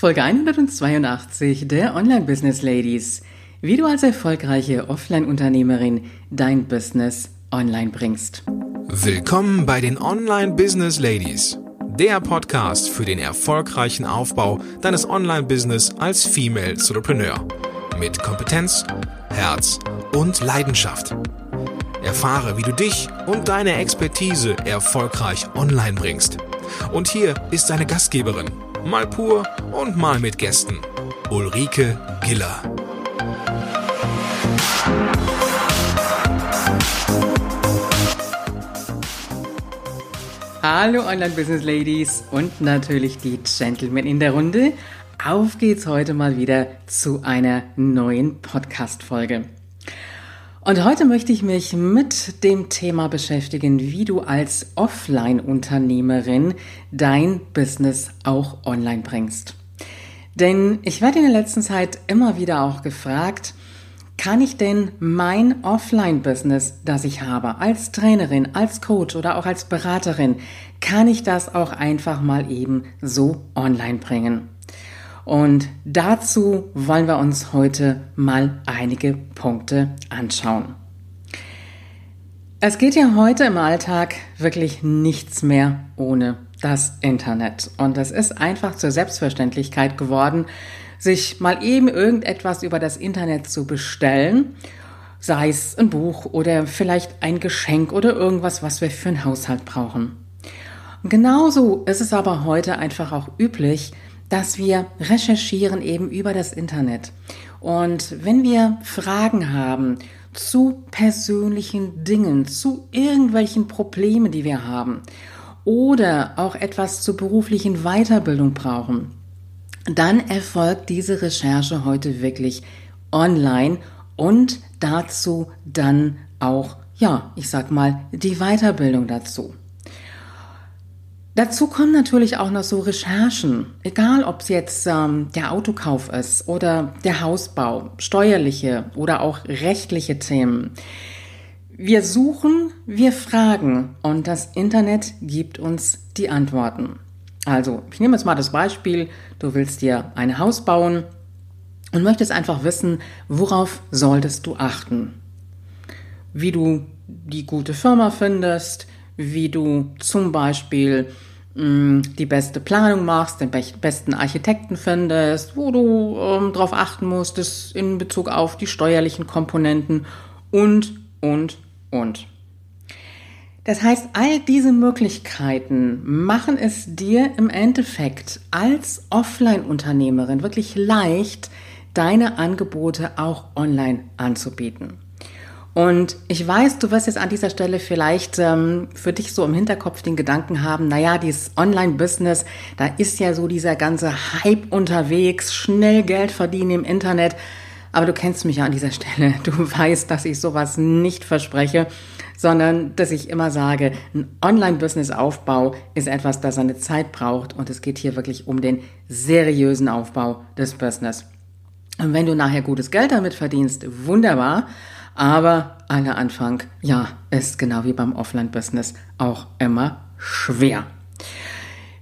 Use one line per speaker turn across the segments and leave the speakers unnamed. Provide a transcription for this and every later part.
Folge 182 der Online Business Ladies. Wie du als erfolgreiche Offline-Unternehmerin dein Business online bringst.
Willkommen bei den Online Business Ladies. Der Podcast für den erfolgreichen Aufbau deines Online-Business als Female Entrepreneur. Mit Kompetenz, Herz und Leidenschaft. Erfahre, wie du dich und deine Expertise erfolgreich online bringst. Und hier ist deine Gastgeberin, mal pur und mal mit Gästen. Ulrike Giller.
Hallo Online Business Ladies und natürlich die Gentlemen in der Runde. Auf geht's heute mal wieder zu einer neuen Podcast Folge. Und heute möchte ich mich mit dem Thema beschäftigen, wie du als Offline-Unternehmerin dein Business auch online bringst. Denn ich werde in der letzten Zeit immer wieder auch gefragt, kann ich denn mein Offline-Business, das ich habe, als Trainerin, als Coach oder auch als Beraterin, kann ich das auch einfach mal eben so online bringen? Und dazu wollen wir uns heute mal einige Punkte anschauen. Es geht ja heute im Alltag wirklich nichts mehr ohne das Internet. Und es ist einfach zur Selbstverständlichkeit geworden, sich mal eben irgendetwas über das Internet zu bestellen, sei es ein Buch oder vielleicht ein Geschenk oder irgendwas, was wir für einen Haushalt brauchen. Genauso ist es aber heute einfach auch üblich, dass wir recherchieren eben über das Internet. Und wenn wir Fragen haben zu persönlichen Dingen, zu irgendwelchen Problemen, die wir haben, oder auch etwas zur beruflichen Weiterbildung brauchen, dann erfolgt diese Recherche heute wirklich online und dazu dann auch, ja, ich sag mal, die Weiterbildung dazu. Dazu kommen natürlich auch noch so Recherchen, egal ob es jetzt ähm, der Autokauf ist oder der Hausbau, steuerliche oder auch rechtliche Themen. Wir suchen, wir fragen und das Internet gibt uns die Antworten. Also, ich nehme jetzt mal das Beispiel, du willst dir ein Haus bauen und möchtest einfach wissen, worauf solltest du achten? Wie du die gute Firma findest, wie du zum Beispiel die beste Planung machst, den besten Architekten findest, wo du ähm, darauf achten musst, ist in Bezug auf die steuerlichen Komponenten und, und, und. Das heißt, all diese Möglichkeiten machen es dir im Endeffekt als Offline-Unternehmerin wirklich leicht, deine Angebote auch online anzubieten. Und ich weiß, du wirst jetzt an dieser Stelle vielleicht ähm, für dich so im Hinterkopf den Gedanken haben, naja, dieses Online-Business, da ist ja so dieser ganze Hype unterwegs, schnell Geld verdienen im Internet. Aber du kennst mich ja an dieser Stelle. Du weißt, dass ich sowas nicht verspreche, sondern dass ich immer sage, ein Online-Business-Aufbau ist etwas, das seine Zeit braucht und es geht hier wirklich um den seriösen Aufbau des Business. Und wenn du nachher gutes Geld damit verdienst, wunderbar. Aber aller Anfang, ja, ist genau wie beim Offline-Business auch immer schwer.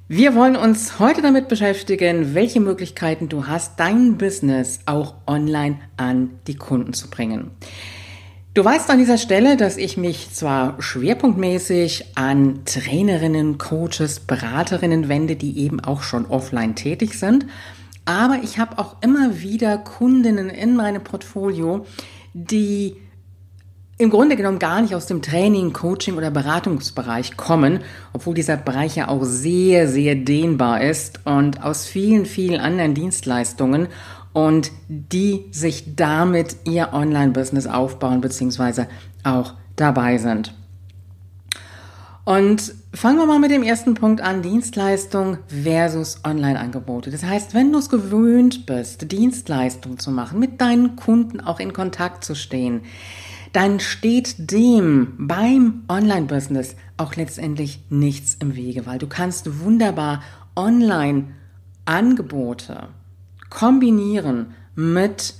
Wir wollen uns heute damit beschäftigen, welche Möglichkeiten du hast, dein Business auch online an die Kunden zu bringen. Du weißt an dieser Stelle, dass ich mich zwar schwerpunktmäßig an Trainerinnen, Coaches, Beraterinnen wende, die eben auch schon offline tätig sind, aber ich habe auch immer wieder Kundinnen in meinem Portfolio, die im Grunde genommen gar nicht aus dem Training, Coaching oder Beratungsbereich kommen, obwohl dieser Bereich ja auch sehr, sehr dehnbar ist und aus vielen, vielen anderen Dienstleistungen und die sich damit ihr Online-Business aufbauen bzw. auch dabei sind. Und fangen wir mal mit dem ersten Punkt an, Dienstleistung versus Online-Angebote. Das heißt, wenn du es gewöhnt bist, Dienstleistung zu machen, mit deinen Kunden auch in Kontakt zu stehen, dann steht dem beim Online-Business auch letztendlich nichts im Wege, weil du kannst wunderbar Online-Angebote kombinieren mit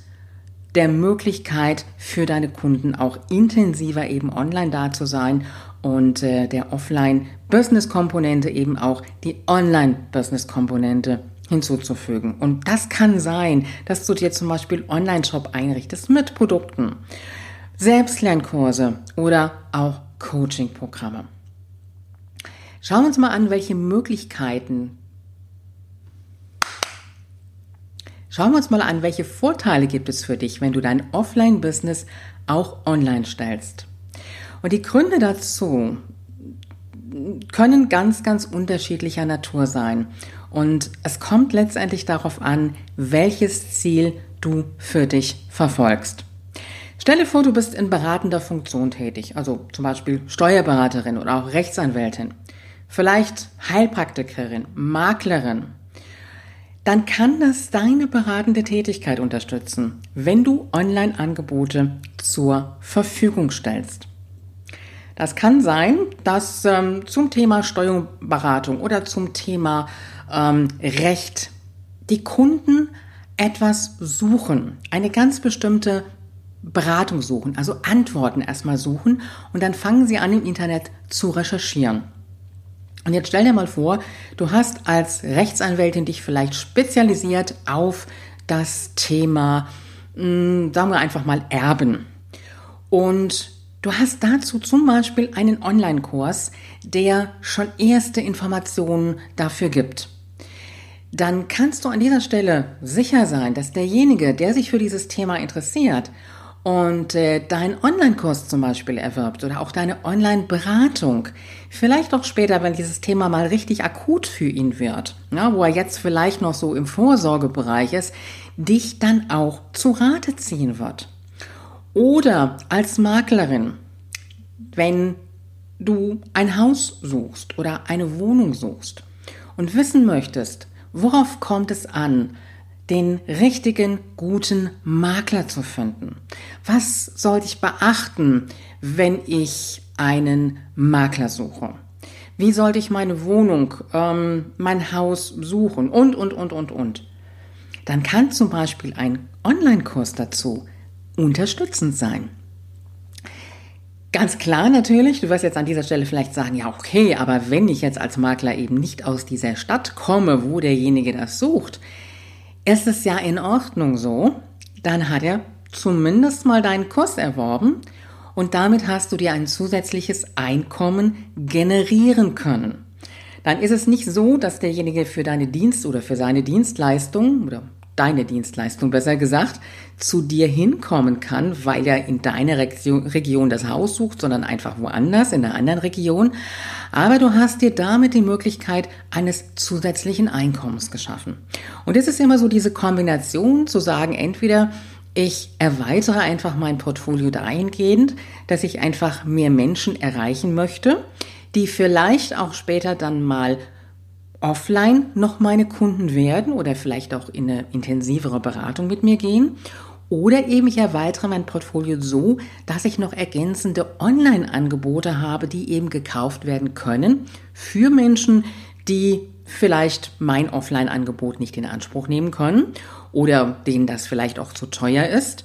der Möglichkeit für deine Kunden auch intensiver eben online da zu sein und äh, der Offline-Business-Komponente eben auch die Online-Business-Komponente hinzuzufügen. Und das kann sein, dass du dir zum Beispiel Online-Shop einrichtest mit Produkten, Selbstlernkurse oder auch Coaching-Programme. Schauen wir uns mal an, welche Möglichkeiten Schauen wir uns mal an, welche Vorteile gibt es für dich, wenn du dein Offline-Business auch online stellst. Und die Gründe dazu können ganz, ganz unterschiedlicher Natur sein. Und es kommt letztendlich darauf an, welches Ziel du für dich verfolgst. Stelle vor, du bist in beratender Funktion tätig, also zum Beispiel Steuerberaterin oder auch Rechtsanwältin, vielleicht Heilpraktikerin, Maklerin dann kann das deine beratende Tätigkeit unterstützen, wenn du Online-Angebote zur Verfügung stellst. Das kann sein, dass ähm, zum Thema Steuerberatung oder zum Thema ähm, Recht die Kunden etwas suchen, eine ganz bestimmte Beratung suchen, also Antworten erstmal suchen und dann fangen sie an im Internet zu recherchieren. Und jetzt stell dir mal vor, du hast als Rechtsanwältin dich vielleicht spezialisiert auf das Thema, mh, hm, sagen wir einfach mal Erben. Und du hast dazu zum Beispiel einen Online-Kurs, der schon erste Informationen dafür gibt. Dann kannst du an dieser Stelle sicher sein, dass derjenige, der sich für dieses Thema interessiert und äh, deinen Online-Kurs zum Beispiel erwirbt oder auch deine Online-Beratung, vielleicht auch später, wenn dieses Thema mal richtig akut für ihn wird, ja, wo er jetzt vielleicht noch so im Vorsorgebereich ist, dich dann auch zu Rate ziehen wird. Oder als Maklerin, wenn du ein Haus suchst oder eine Wohnung suchst und wissen möchtest, worauf kommt es an, den richtigen, guten Makler zu finden. Was sollte ich beachten, wenn ich einen Makler suche? Wie sollte ich meine Wohnung, ähm, mein Haus suchen und, und, und, und, und? Dann kann zum Beispiel ein Online-Kurs dazu unterstützend sein. Ganz klar natürlich, du wirst jetzt an dieser Stelle vielleicht sagen, ja okay, aber wenn ich jetzt als Makler eben nicht aus dieser Stadt komme, wo derjenige das sucht, ist es ja in Ordnung so, dann hat er zumindest mal deinen Kurs erworben und damit hast du dir ein zusätzliches Einkommen generieren können. Dann ist es nicht so, dass derjenige für deine Dienst oder für seine Dienstleistung oder deine Dienstleistung besser gesagt, zu dir hinkommen kann, weil er in deiner Region das Haus sucht, sondern einfach woanders, in einer anderen Region. Aber du hast dir damit die Möglichkeit eines zusätzlichen Einkommens geschaffen. Und es ist immer so diese Kombination zu sagen, entweder ich erweitere einfach mein Portfolio dahingehend, dass ich einfach mehr Menschen erreichen möchte, die vielleicht auch später dann mal offline noch meine Kunden werden oder vielleicht auch in eine intensivere Beratung mit mir gehen. Oder eben ich erweitere mein Portfolio so, dass ich noch ergänzende Online-Angebote habe, die eben gekauft werden können für Menschen, die vielleicht mein Offline-Angebot nicht in Anspruch nehmen können oder denen das vielleicht auch zu teuer ist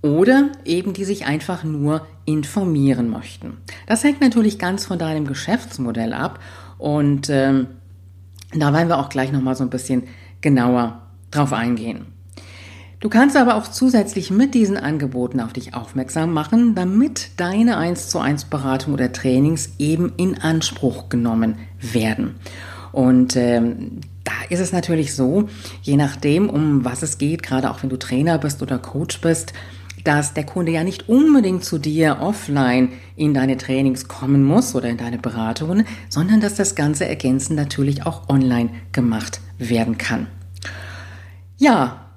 oder eben die sich einfach nur informieren möchten. Das hängt natürlich ganz von deinem Geschäftsmodell ab und ähm, da wollen wir auch gleich nochmal so ein bisschen genauer drauf eingehen. Du kannst aber auch zusätzlich mit diesen Angeboten auf dich aufmerksam machen, damit deine 1 zu 1 Beratung oder Trainings eben in Anspruch genommen werden. Und ähm, da ist es natürlich so, je nachdem, um was es geht, gerade auch wenn du Trainer bist oder Coach bist, dass der Kunde ja nicht unbedingt zu dir offline in deine Trainings kommen muss oder in deine Beratungen, sondern dass das Ganze ergänzend natürlich auch online gemacht werden kann. Ja,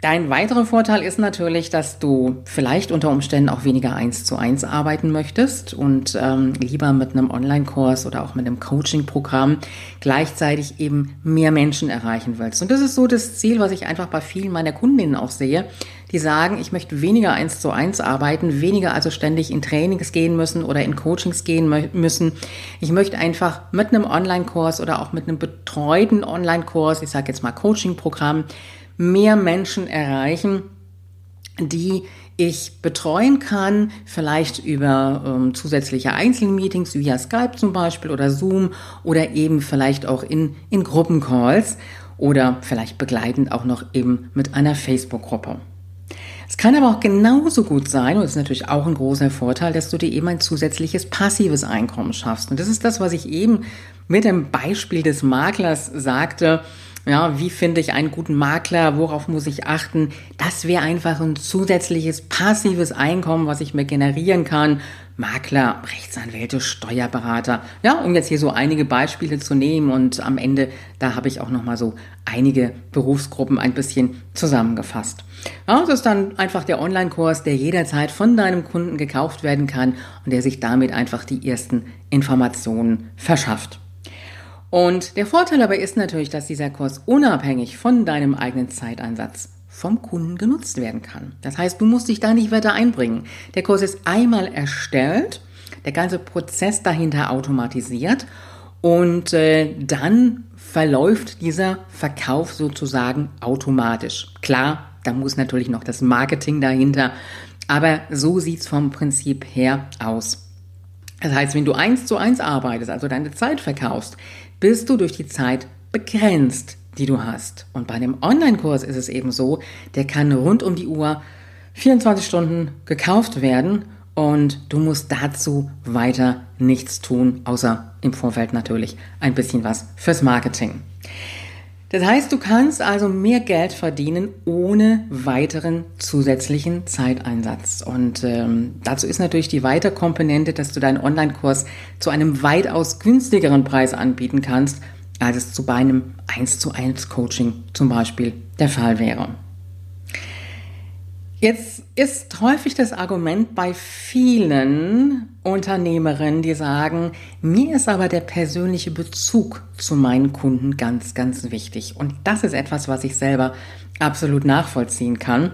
Dein weiterer Vorteil ist natürlich, dass du vielleicht unter Umständen auch weniger eins zu eins arbeiten möchtest und ähm, lieber mit einem Online-Kurs oder auch mit einem Coaching-Programm gleichzeitig eben mehr Menschen erreichen willst. Und das ist so das Ziel, was ich einfach bei vielen meiner Kundinnen auch sehe, die sagen, ich möchte weniger eins zu eins arbeiten, weniger also ständig in Trainings gehen müssen oder in Coachings gehen müssen. Ich möchte einfach mit einem Online-Kurs oder auch mit einem betreuten Online-Kurs, ich sage jetzt mal Coaching-Programm, mehr Menschen erreichen, die ich betreuen kann, vielleicht über ähm, zusätzliche Einzelmeetings via Skype zum Beispiel oder Zoom oder eben vielleicht auch in, in Gruppencalls. oder vielleicht begleitend auch noch eben mit einer Facebook-Gruppe. Es kann aber auch genauso gut sein, und das ist natürlich auch ein großer Vorteil, dass du dir eben ein zusätzliches passives Einkommen schaffst. Und das ist das, was ich eben mit dem Beispiel des Maklers sagte. Ja, wie finde ich einen guten Makler? Worauf muss ich achten? Das wäre einfach ein zusätzliches passives Einkommen, was ich mir generieren kann. Makler, Rechtsanwälte, Steuerberater. Ja, um jetzt hier so einige Beispiele zu nehmen und am Ende, da habe ich auch noch mal so einige Berufsgruppen ein bisschen zusammengefasst. Ja, das ist dann einfach der Online-Kurs, der jederzeit von deinem Kunden gekauft werden kann und der sich damit einfach die ersten Informationen verschafft. Und der Vorteil dabei ist natürlich, dass dieser Kurs unabhängig von deinem eigenen Zeiteinsatz vom Kunden genutzt werden kann. Das heißt, du musst dich da nicht weiter einbringen. Der Kurs ist einmal erstellt, der ganze Prozess dahinter automatisiert und äh, dann verläuft dieser Verkauf sozusagen automatisch. Klar, da muss natürlich noch das Marketing dahinter, aber so sieht's vom Prinzip her aus. Das heißt, wenn du eins zu eins arbeitest, also deine Zeit verkaufst, bist du durch die Zeit begrenzt, die du hast. Und bei einem Online-Kurs ist es eben so, der kann rund um die Uhr 24 Stunden gekauft werden und du musst dazu weiter nichts tun, außer im Vorfeld natürlich ein bisschen was fürs Marketing. Das heißt, du kannst also mehr Geld verdienen ohne weiteren zusätzlichen Zeiteinsatz. Und ähm, dazu ist natürlich die weitere Komponente, dass du deinen Online-Kurs zu einem weitaus günstigeren Preis anbieten kannst, als es zu einem 1 zu 1 Coaching zum Beispiel der Fall wäre. Jetzt ist häufig das Argument bei vielen Unternehmerinnen, die sagen, mir ist aber der persönliche Bezug zu meinen Kunden ganz, ganz wichtig. Und das ist etwas, was ich selber absolut nachvollziehen kann.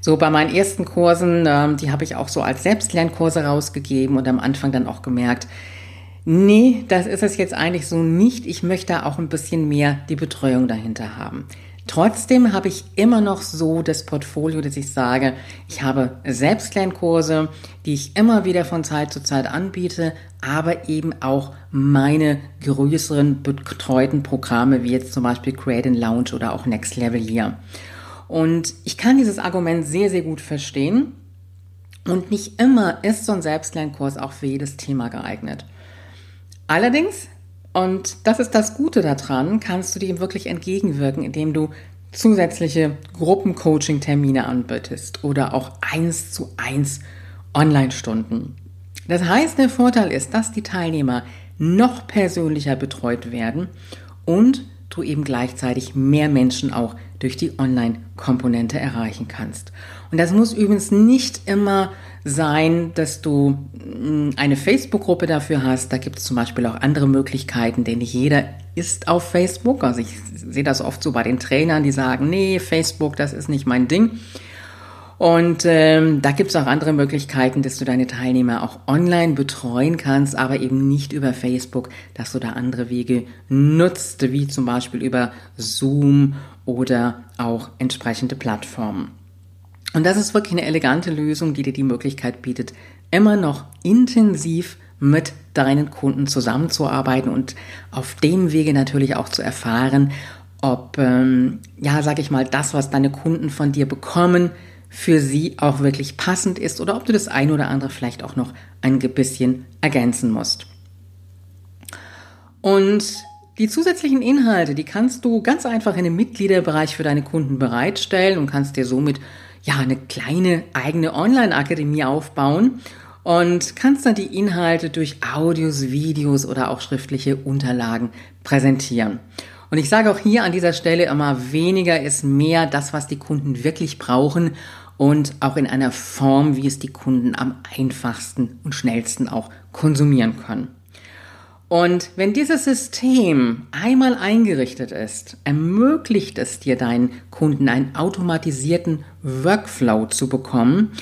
So bei meinen ersten Kursen, ähm, die habe ich auch so als Selbstlernkurse rausgegeben und am Anfang dann auch gemerkt, nee, das ist es jetzt eigentlich so nicht. Ich möchte auch ein bisschen mehr die Betreuung dahinter haben. Trotzdem habe ich immer noch so das Portfolio, dass ich sage, ich habe Selbstlernkurse, die ich immer wieder von Zeit zu Zeit anbiete, aber eben auch meine größeren betreuten Programme, wie jetzt zum Beispiel Create and Lounge oder auch Next Level hier. Und ich kann dieses Argument sehr, sehr gut verstehen. Und nicht immer ist so ein Selbstlernkurs auch für jedes Thema geeignet. Allerdings und das ist das Gute daran, kannst du dem wirklich entgegenwirken, indem du zusätzliche Gruppencoaching-Termine anbietest oder auch eins zu eins Online-Stunden. Das heißt, der Vorteil ist, dass die Teilnehmer noch persönlicher betreut werden und du eben gleichzeitig mehr Menschen auch durch die Online-Komponente erreichen kannst. Und das muss übrigens nicht immer sein, dass du mm, eine Facebook-Gruppe dafür hast. Da gibt es zum Beispiel auch andere Möglichkeiten, denn nicht jeder ist auf Facebook. Also ich sehe das oft so bei den Trainern, die sagen, nee, Facebook, das ist nicht mein Ding. Und ähm, da gibt es auch andere Möglichkeiten, dass du deine Teilnehmer auch online betreuen kannst, aber eben nicht über Facebook, dass du da andere Wege nutzt, wie zum Beispiel über Zoom oder auch entsprechende Plattformen. Und das ist wirklich eine elegante Lösung, die dir die Möglichkeit bietet, immer noch intensiv mit deinen Kunden zusammenzuarbeiten und auf dem Wege natürlich auch zu erfahren, ob, ähm, ja, sag ich mal, das, was deine Kunden von dir bekommen, für sie auch wirklich passend ist oder ob du das eine oder andere vielleicht auch noch ein bisschen ergänzen musst. Und die zusätzlichen Inhalte, die kannst du ganz einfach in dem Mitgliederbereich für deine Kunden bereitstellen und kannst dir somit ja, eine kleine eigene Online-Akademie aufbauen und kannst dann die Inhalte durch Audios, Videos oder auch schriftliche Unterlagen präsentieren. Und ich sage auch hier an dieser Stelle immer, weniger ist mehr das, was die Kunden wirklich brauchen und auch in einer Form, wie es die Kunden am einfachsten und schnellsten auch konsumieren können. Und wenn dieses System einmal eingerichtet ist, ermöglicht es dir deinen Kunden einen automatisierten Workflow zu bekommen,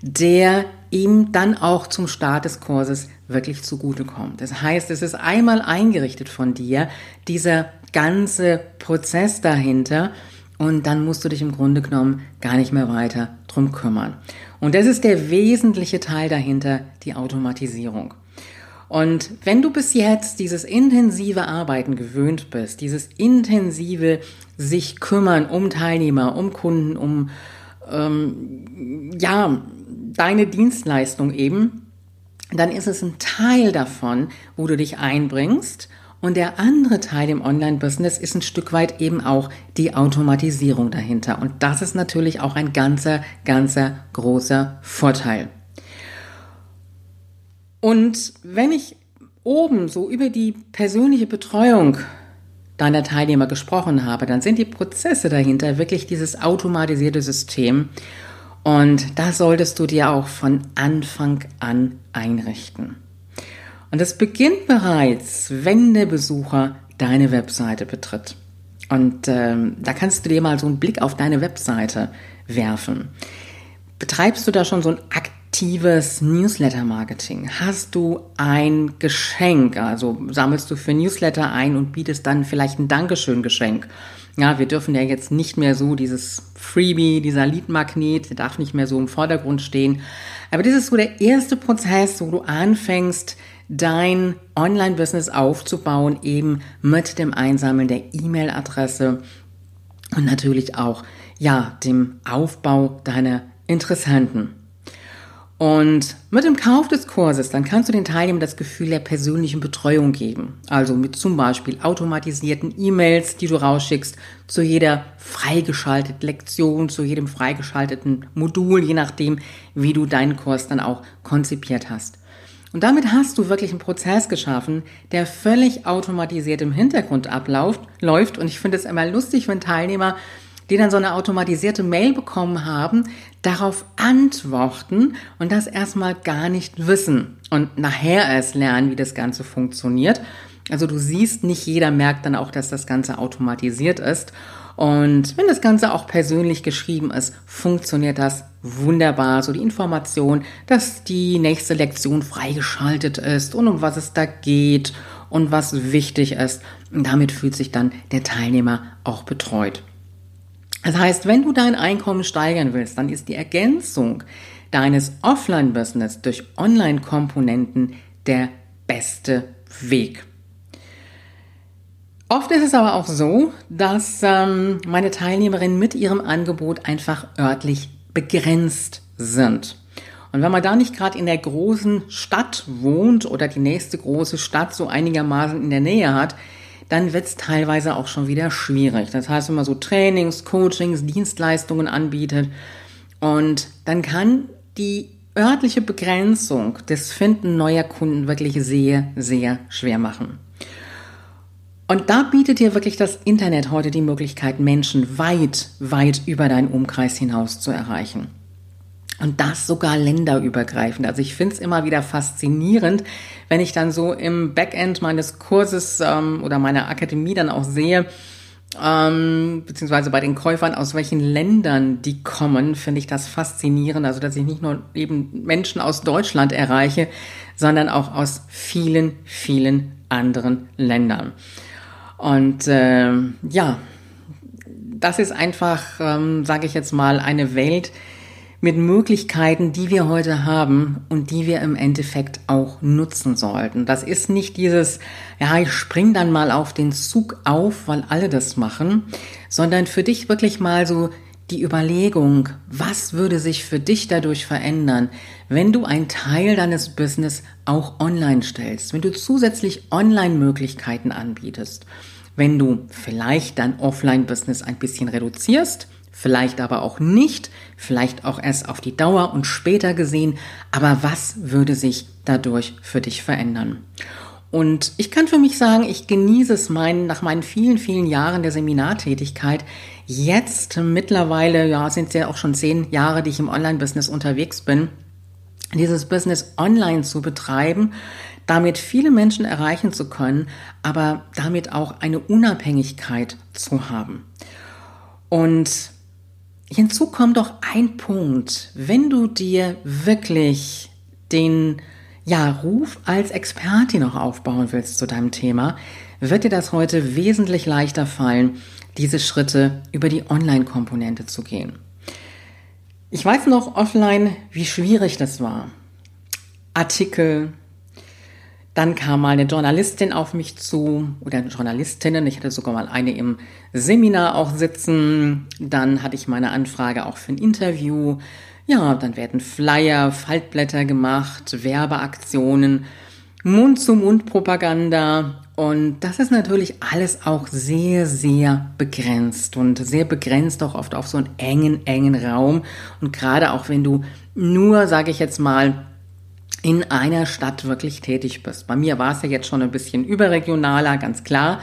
der ihm dann auch zum Start des Kurses wirklich zugutekommt. Das heißt, es ist einmal eingerichtet von dir, dieser ganze Prozess dahinter, und dann musst du dich im Grunde genommen gar nicht mehr weiter drum kümmern. Und das ist der wesentliche Teil dahinter, die Automatisierung. Und wenn du bis jetzt dieses intensive Arbeiten gewöhnt bist, dieses intensive sich kümmern um Teilnehmer, um Kunden, um ähm, ja deine Dienstleistung eben, dann ist es ein Teil davon, wo du dich einbringst. Und der andere Teil im Online-Business ist ein Stück weit eben auch die Automatisierung dahinter. Und das ist natürlich auch ein ganzer, ganzer großer Vorteil. Und wenn ich oben so über die persönliche Betreuung deiner Teilnehmer gesprochen habe, dann sind die Prozesse dahinter wirklich dieses automatisierte System. Und das solltest du dir auch von Anfang an einrichten. Und das beginnt bereits, wenn der Besucher deine Webseite betritt. Und ähm, da kannst du dir mal so einen Blick auf deine Webseite werfen. Betreibst du da schon so ein aktives Newsletter-Marketing? Hast du ein Geschenk? Also sammelst du für Newsletter ein und bietest dann vielleicht ein Dankeschön-Geschenk? Ja, wir dürfen ja jetzt nicht mehr so dieses Freebie, dieser Lead-Magnet, der darf nicht mehr so im Vordergrund stehen. Aber das ist so der erste Prozess, wo du anfängst, dein Online-Business aufzubauen, eben mit dem Einsammeln der E-Mail-Adresse und natürlich auch, ja, dem Aufbau deiner Interessenten. Und mit dem Kauf des Kurses, dann kannst du den Teilnehmern das Gefühl der persönlichen Betreuung geben. Also mit zum Beispiel automatisierten E-Mails, die du rausschickst, zu jeder freigeschalteten Lektion, zu jedem freigeschalteten Modul, je nachdem, wie du deinen Kurs dann auch konzipiert hast. Und damit hast du wirklich einen Prozess geschaffen, der völlig automatisiert im Hintergrund abläuft, läuft. Und ich finde es immer lustig, wenn Teilnehmer die dann so eine automatisierte Mail bekommen haben, darauf antworten und das erstmal gar nicht wissen und nachher erst lernen, wie das Ganze funktioniert. Also du siehst, nicht jeder merkt dann auch, dass das Ganze automatisiert ist. Und wenn das Ganze auch persönlich geschrieben ist, funktioniert das wunderbar. So die Information, dass die nächste Lektion freigeschaltet ist und um was es da geht und was wichtig ist. Und damit fühlt sich dann der Teilnehmer auch betreut. Das heißt, wenn du dein Einkommen steigern willst, dann ist die Ergänzung deines Offline-Business durch Online-Komponenten der beste Weg. Oft ist es aber auch so, dass ähm, meine Teilnehmerinnen mit ihrem Angebot einfach örtlich begrenzt sind. Und wenn man da nicht gerade in der großen Stadt wohnt oder die nächste große Stadt so einigermaßen in der Nähe hat, dann wird es teilweise auch schon wieder schwierig. Das heißt, wenn man so Trainings, Coachings, Dienstleistungen anbietet und dann kann die örtliche Begrenzung des Finden neuer Kunden wirklich sehr, sehr schwer machen. Und da bietet dir wirklich das Internet heute die Möglichkeit, Menschen weit, weit über deinen Umkreis hinaus zu erreichen. Und das sogar länderübergreifend. Also ich finde es immer wieder faszinierend, wenn ich dann so im Backend meines Kurses ähm, oder meiner Akademie dann auch sehe, ähm, beziehungsweise bei den Käufern, aus welchen Ländern die kommen, finde ich das faszinierend. Also dass ich nicht nur eben Menschen aus Deutschland erreiche, sondern auch aus vielen, vielen anderen Ländern. Und äh, ja, das ist einfach, ähm, sage ich jetzt mal, eine Welt, mit Möglichkeiten, die wir heute haben und die wir im Endeffekt auch nutzen sollten. Das ist nicht dieses, ja, ich spring dann mal auf den Zug auf, weil alle das machen, sondern für dich wirklich mal so die Überlegung, was würde sich für dich dadurch verändern, wenn du einen Teil deines Business auch online stellst, wenn du zusätzlich Online-Möglichkeiten anbietest, wenn du vielleicht dein Offline-Business ein bisschen reduzierst, vielleicht aber auch nicht, vielleicht auch erst auf die Dauer und später gesehen, aber was würde sich dadurch für dich verändern? Und ich kann für mich sagen, ich genieße es meinen, nach meinen vielen, vielen Jahren der Seminartätigkeit. Jetzt mittlerweile, ja, sind es ja auch schon zehn Jahre, die ich im Online-Business unterwegs bin, dieses Business online zu betreiben, damit viele Menschen erreichen zu können, aber damit auch eine Unabhängigkeit zu haben. Und Hinzu kommt doch ein Punkt, wenn du dir wirklich den ja, Ruf als Expertin noch aufbauen willst zu deinem Thema, wird dir das heute wesentlich leichter fallen, diese Schritte über die Online-Komponente zu gehen. Ich weiß noch offline, wie schwierig das war. Artikel, Dann kam mal eine Journalistin auf mich zu oder Journalistinnen. Ich hatte sogar mal eine im Seminar auch sitzen. Dann hatte ich meine Anfrage auch für ein Interview. Ja, dann werden Flyer, Faltblätter gemacht, Werbeaktionen, Mund-zu-Mund-Propaganda. Und das ist natürlich alles auch sehr, sehr begrenzt und sehr begrenzt auch oft auf so einen engen, engen Raum. Und gerade auch wenn du nur, sage ich jetzt mal, in einer Stadt wirklich tätig bist. Bei mir war es ja jetzt schon ein bisschen überregionaler, ganz klar.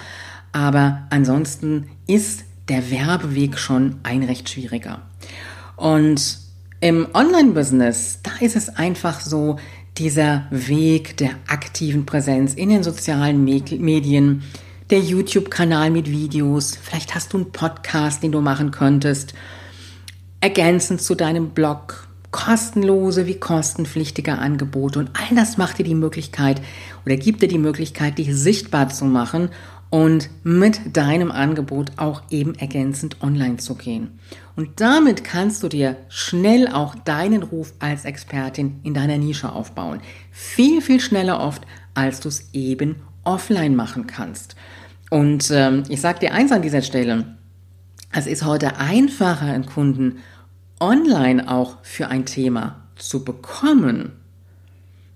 Aber ansonsten ist der Werbeweg schon ein recht schwieriger. Und im Online-Business, da ist es einfach so, dieser Weg der aktiven Präsenz in den sozialen Medien, der YouTube-Kanal mit Videos, vielleicht hast du einen Podcast, den du machen könntest, ergänzend zu deinem Blog, kostenlose wie kostenpflichtige Angebote. Und all das macht dir die Möglichkeit oder gibt dir die Möglichkeit, dich sichtbar zu machen und mit deinem Angebot auch eben ergänzend online zu gehen. Und damit kannst du dir schnell auch deinen Ruf als Expertin in deiner Nische aufbauen. Viel, viel schneller oft, als du es eben offline machen kannst. Und ähm, ich sage dir eins an dieser Stelle, es ist heute einfacher, einen Kunden online auch für ein Thema zu bekommen,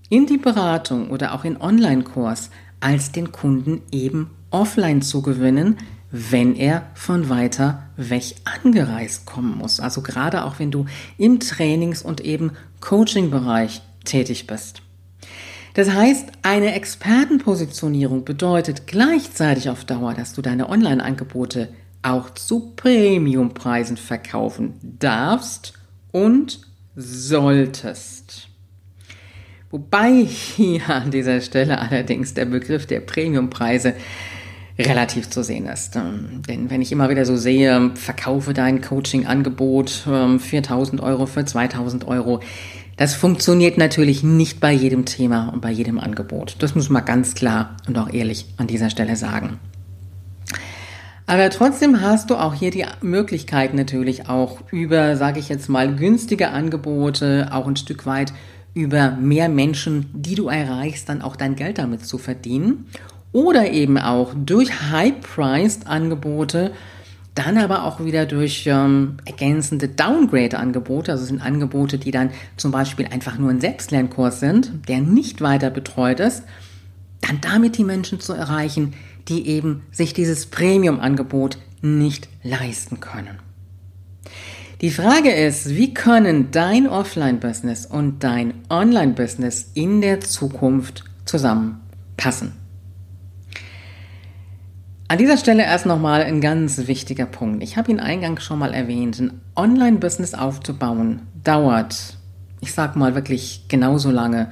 in die Beratung oder auch in Online-Kurs, als den Kunden eben offline zu gewinnen, wenn er von weiter weg angereist kommen muss. Also gerade auch wenn du im Trainings- und eben Coaching-Bereich tätig bist. Das heißt, eine Expertenpositionierung bedeutet gleichzeitig auf Dauer, dass du deine Online-Angebote auch zu Premiumpreisen verkaufen darfst und solltest. Wobei hier an dieser Stelle allerdings der Begriff der Premiumpreise relativ zu sehen ist. Ähm, denn wenn ich immer wieder so sehe, verkaufe dein Coaching-Angebot 4000 ähm, Euro für 2000 Euro, das funktioniert natürlich nicht bei jedem Thema und bei jedem Angebot. Das muss man ganz klar und auch ehrlich an dieser Stelle sagen. Aber trotzdem hast du auch hier die Möglichkeit natürlich auch über, sage ich jetzt mal, günstige Angebote, auch ein Stück weit über mehr Menschen, die du erreichst, dann auch dein Geld damit zu verdienen. Oder eben auch durch High-Priced Angebote, dann aber auch wieder durch ähm, ergänzende Downgrade-Angebote, also sind Angebote, die dann zum Beispiel einfach nur ein Selbstlernkurs sind, der nicht weiter betreut ist, dann damit die Menschen zu erreichen, die eben sich dieses Premium-Angebot nicht leisten können. Die Frage ist, wie können dein Offline-Business und dein Online-Business in der Zukunft zusammenpassen? An dieser Stelle erst nochmal ein ganz wichtiger Punkt. Ich habe ihn eingangs schon mal erwähnt. Ein Online-Business aufzubauen dauert, ich sag mal wirklich genauso lange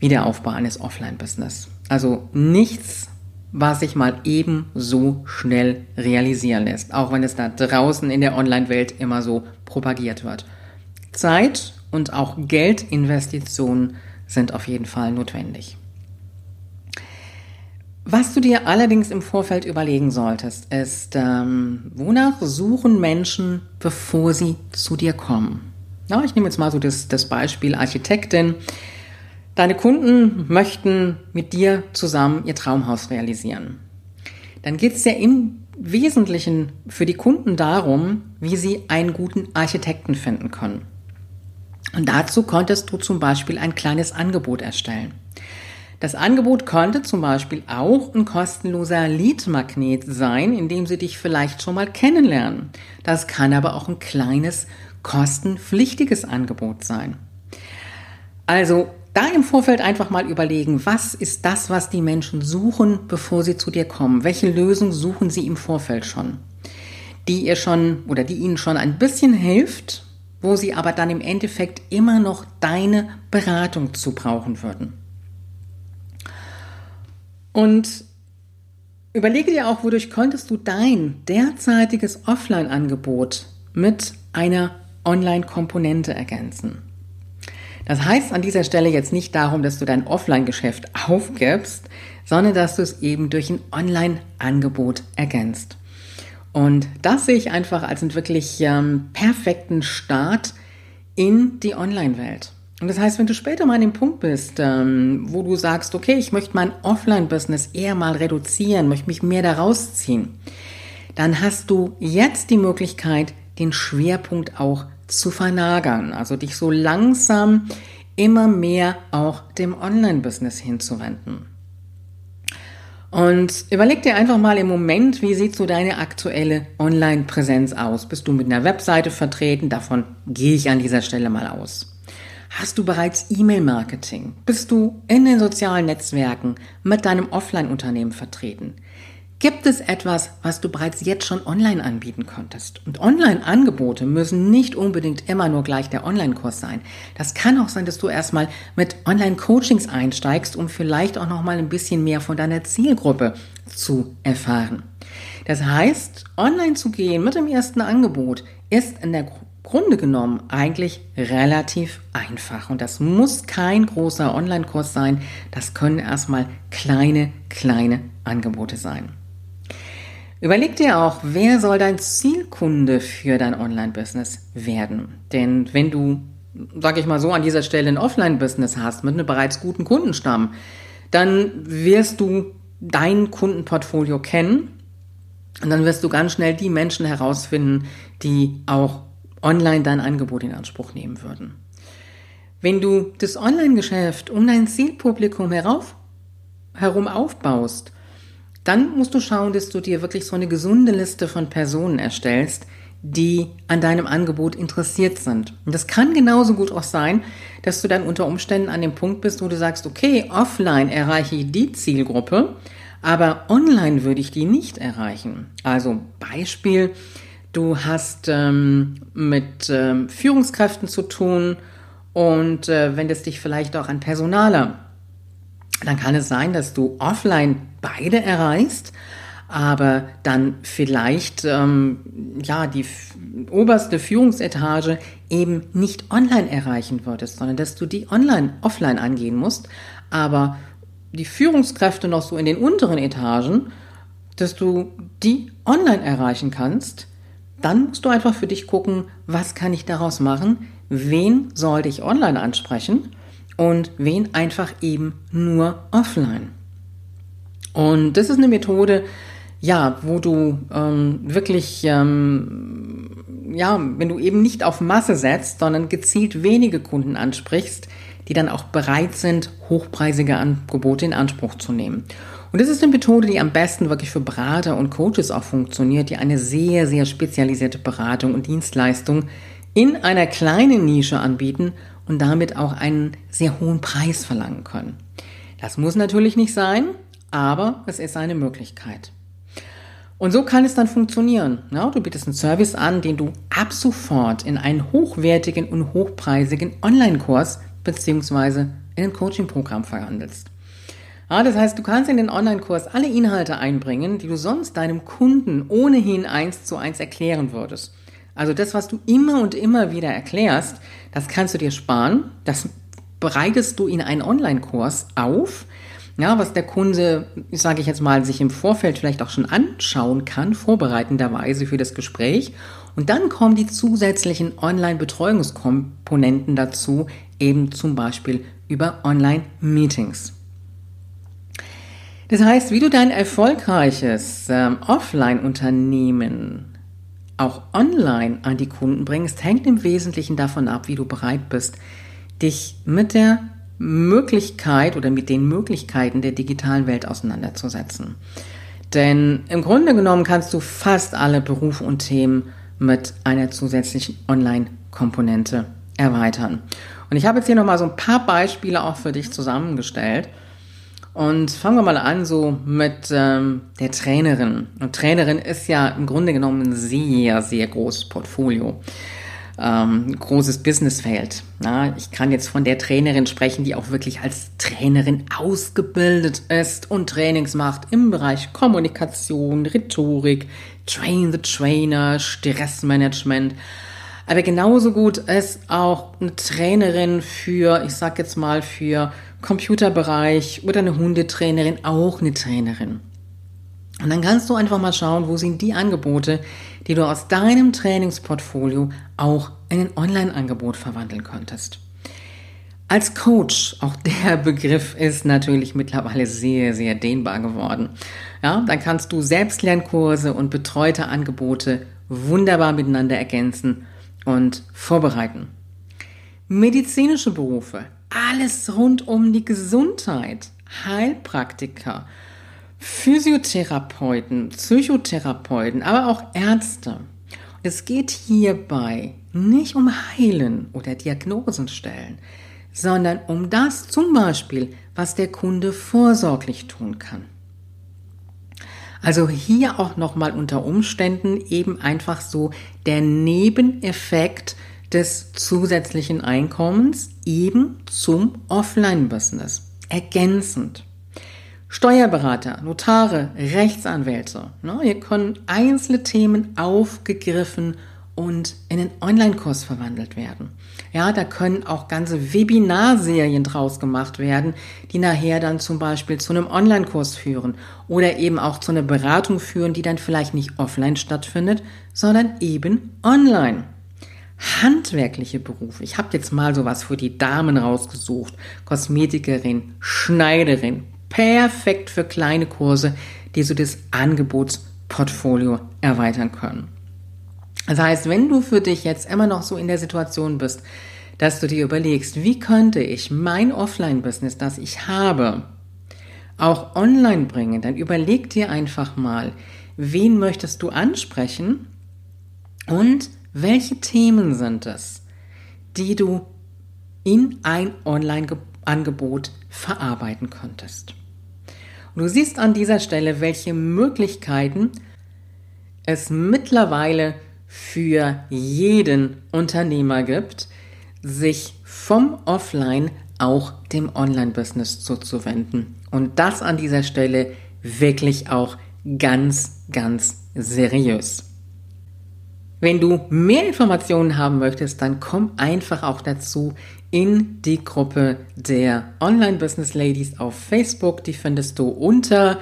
wie der Aufbau eines Offline-Business. Also nichts was sich mal eben so schnell realisieren lässt, auch wenn es da draußen in der Online-Welt immer so propagiert wird. Zeit und auch Geldinvestitionen sind auf jeden Fall notwendig. Was du dir allerdings im Vorfeld überlegen solltest, ist, ähm, wonach suchen Menschen, bevor sie zu dir kommen? Ja, ich nehme jetzt mal so das, das Beispiel Architektin. Deine Kunden möchten mit dir zusammen ihr Traumhaus realisieren. Dann geht es ja im Wesentlichen für die Kunden darum, wie sie einen guten Architekten finden können. Und dazu konntest du zum Beispiel ein kleines Angebot erstellen. Das Angebot könnte zum Beispiel auch ein kostenloser Lead-Magnet sein, in dem sie dich vielleicht schon mal kennenlernen. Das kann aber auch ein kleines kostenpflichtiges Angebot sein. Also da im Vorfeld einfach mal überlegen, was ist das, was die Menschen suchen, bevor sie zu dir kommen? Welche Lösung suchen sie im Vorfeld schon? Die ihr schon oder die ihnen schon ein bisschen hilft, wo sie aber dann im Endeffekt immer noch deine Beratung zu brauchen würden. Und überlege dir auch, wodurch könntest du dein derzeitiges Offline-Angebot mit einer Online-Komponente ergänzen. Das heißt an dieser Stelle jetzt nicht darum, dass du dein Offline-Geschäft aufgibst, sondern dass du es eben durch ein Online-Angebot ergänzt. Und das sehe ich einfach als einen wirklich ähm, perfekten Start in die Online-Welt. Und das heißt, wenn du später mal an dem Punkt bist, ähm, wo du sagst, okay, ich möchte mein Offline-Business eher mal reduzieren, möchte mich mehr daraus ziehen, dann hast du jetzt die Möglichkeit, den Schwerpunkt auch zu vernagern, also dich so langsam immer mehr auch dem Online-Business hinzuwenden. Und überleg dir einfach mal im Moment, wie sieht so deine aktuelle Online-Präsenz aus? Bist du mit einer Webseite vertreten? Davon gehe ich an dieser Stelle mal aus. Hast du bereits E-Mail-Marketing? Bist du in den sozialen Netzwerken mit deinem Offline-Unternehmen vertreten? Gibt es etwas, was du bereits jetzt schon online anbieten konntest? Und Online-Angebote müssen nicht unbedingt immer nur gleich der Online-Kurs sein. Das kann auch sein, dass du erstmal mit Online-Coachings einsteigst, um vielleicht auch noch mal ein bisschen mehr von deiner Zielgruppe zu erfahren. Das heißt, online zu gehen mit dem ersten Angebot ist in der Grunde genommen eigentlich relativ einfach. Und das muss kein großer Online-Kurs sein. Das können erstmal kleine, kleine Angebote sein. Überleg dir auch, wer soll dein Zielkunde für dein Online-Business werden? Denn wenn du, sag ich mal so, an dieser Stelle ein Offline-Business hast mit einem bereits guten Kundenstamm, dann wirst du dein Kundenportfolio kennen und dann wirst du ganz schnell die Menschen herausfinden, die auch online dein Angebot in Anspruch nehmen würden. Wenn du das Online-Geschäft um dein Zielpublikum herauf, herum aufbaust, dann musst du schauen, dass du dir wirklich so eine gesunde Liste von Personen erstellst, die an deinem Angebot interessiert sind. Und das kann genauso gut auch sein, dass du dann unter Umständen an dem Punkt bist, wo du sagst, okay, offline erreiche ich die Zielgruppe, aber online würde ich die nicht erreichen. Also Beispiel, du hast ähm, mit ähm, Führungskräften zu tun und äh, wendest dich vielleicht auch an Personaler dann kann es sein, dass du offline beide erreichst, aber dann vielleicht ähm, ja die oberste Führungsetage eben nicht online erreichen würdest, sondern dass du die online offline angehen musst, aber die Führungskräfte noch so in den unteren Etagen, dass du die online erreichen kannst, dann musst du einfach für dich gucken, was kann ich daraus machen, wen sollte ich online ansprechen und wen einfach eben nur offline. Und das ist eine Methode, ja, wo du ähm, wirklich, ähm, ja, wenn du eben nicht auf Masse setzt, sondern gezielt wenige Kunden ansprichst, die dann auch bereit sind, hochpreisige Angebote in Anspruch zu nehmen. Und das ist eine Methode, die am besten wirklich für Berater und Coaches auch funktioniert, die eine sehr, sehr spezialisierte Beratung und Dienstleistung in einer kleinen Nische anbieten und damit auch einen sehr hohen Preis verlangen können. Das muss natürlich nicht sein, aber es ist eine Möglichkeit. Und so kann es dann funktionieren. Ja, du bietest einen Service an, den du ab sofort in einen hochwertigen und hochpreisigen Online-Kurs bzw. in ein Coaching-Programm verhandelst. Ja, das heißt, du kannst in den Online-Kurs alle Inhalte einbringen, die du sonst deinem Kunden ohnehin eins zu eins erklären würdest. Also das, was du immer und immer wieder erklärst, das kannst du dir sparen. Das bereitest du in einen Online-Kurs auf. Ja, was der Kunde, sage ich jetzt mal, sich im Vorfeld vielleicht auch schon anschauen kann, vorbereitenderweise für das Gespräch. Und dann kommen die zusätzlichen Online-Betreuungskomponenten dazu, eben zum Beispiel über Online-Meetings. Das heißt, wie du dein erfolgreiches ähm, Offline-Unternehmen auch online an die Kunden bringst, hängt im Wesentlichen davon ab, wie du bereit bist, dich mit der Möglichkeit oder mit den Möglichkeiten der digitalen Welt auseinanderzusetzen. Denn im Grunde genommen kannst du fast alle Berufe und Themen mit einer zusätzlichen Online-Komponente erweitern. Und ich habe jetzt hier nochmal so ein paar Beispiele auch für dich zusammengestellt. Und fangen wir mal an so mit ähm, der Trainerin. Und Trainerin ist ja im Grunde genommen ein sehr, sehr großes Portfolio. Ähm, großes Businessfeld. Ja, ich kann jetzt von der Trainerin sprechen, die auch wirklich als Trainerin ausgebildet ist und Trainings macht im Bereich Kommunikation, Rhetorik, Train the Trainer, Stressmanagement. Aber genauso gut ist auch eine Trainerin für, ich sag jetzt mal, für Computerbereich oder eine Hundetrainerin auch eine Trainerin. Und dann kannst du einfach mal schauen, wo sind die Angebote, die du aus deinem Trainingsportfolio auch in ein Online-Angebot verwandeln könntest. Als Coach, auch der Begriff ist natürlich mittlerweile sehr, sehr dehnbar geworden. Ja, dann kannst du Selbstlernkurse und betreute Angebote wunderbar miteinander ergänzen und vorbereiten. Medizinische Berufe, alles rund um die Gesundheit, Heilpraktiker, Physiotherapeuten, Psychotherapeuten, aber auch Ärzte. Es geht hierbei nicht um Heilen oder Diagnosen stellen, sondern um das zum Beispiel, was der Kunde vorsorglich tun kann. Also hier auch nochmal unter Umständen eben einfach so der Nebeneffekt des zusätzlichen Einkommens eben zum Offline-Business. Ergänzend. Steuerberater, Notare, Rechtsanwälte. Ne, hier können einzelne Themen aufgegriffen und in einen Online-Kurs verwandelt werden. Ja, da können auch ganze Webinarserien draus gemacht werden, die nachher dann zum Beispiel zu einem Online-Kurs führen oder eben auch zu einer Beratung führen, die dann vielleicht nicht offline stattfindet, sondern eben online. Handwerkliche Berufe. Ich habe jetzt mal sowas für die Damen rausgesucht. Kosmetikerin, Schneiderin. Perfekt für kleine Kurse, die so das Angebotsportfolio erweitern können. Das heißt, wenn du für dich jetzt immer noch so in der Situation bist, dass du dir überlegst, wie könnte ich mein Offline-Business, das ich habe, auch online bringen, dann überleg dir einfach mal, wen möchtest du ansprechen und welche Themen sind es, die du in ein Online-Angebot verarbeiten könntest. Und du siehst an dieser Stelle, welche Möglichkeiten es mittlerweile für jeden Unternehmer gibt, sich vom Offline auch dem Online-Business zuzuwenden. Und das an dieser Stelle wirklich auch ganz, ganz seriös. Wenn du mehr Informationen haben möchtest, dann komm einfach auch dazu in die Gruppe der Online-Business Ladies auf Facebook. Die findest du unter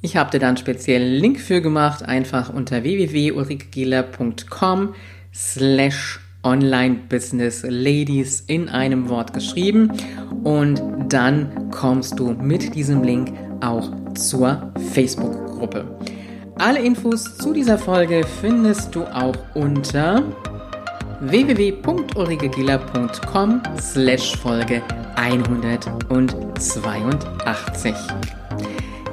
ich habe dir da einen speziellen Link für gemacht, einfach unter www.ulrikegehler.com slash Online Business Ladies in einem Wort geschrieben und dann kommst du mit diesem Link auch zur Facebook-Gruppe. Alle Infos zu dieser Folge findest du auch unter www.ulrikegieler.com slash Folge 182.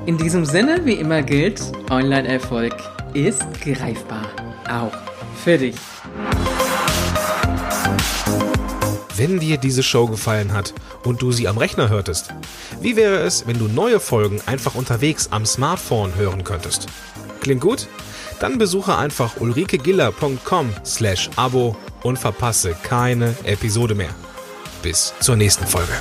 In diesem Sinne, wie immer gilt, Online-Erfolg ist greifbar. Auch für dich.
Wenn dir diese Show gefallen hat und du sie am Rechner hörtest, wie wäre es, wenn du neue Folgen einfach unterwegs am Smartphone hören könntest? Klingt gut? Dann besuche einfach ulrikegiller.com slash Abo und verpasse keine Episode mehr. Bis zur nächsten Folge.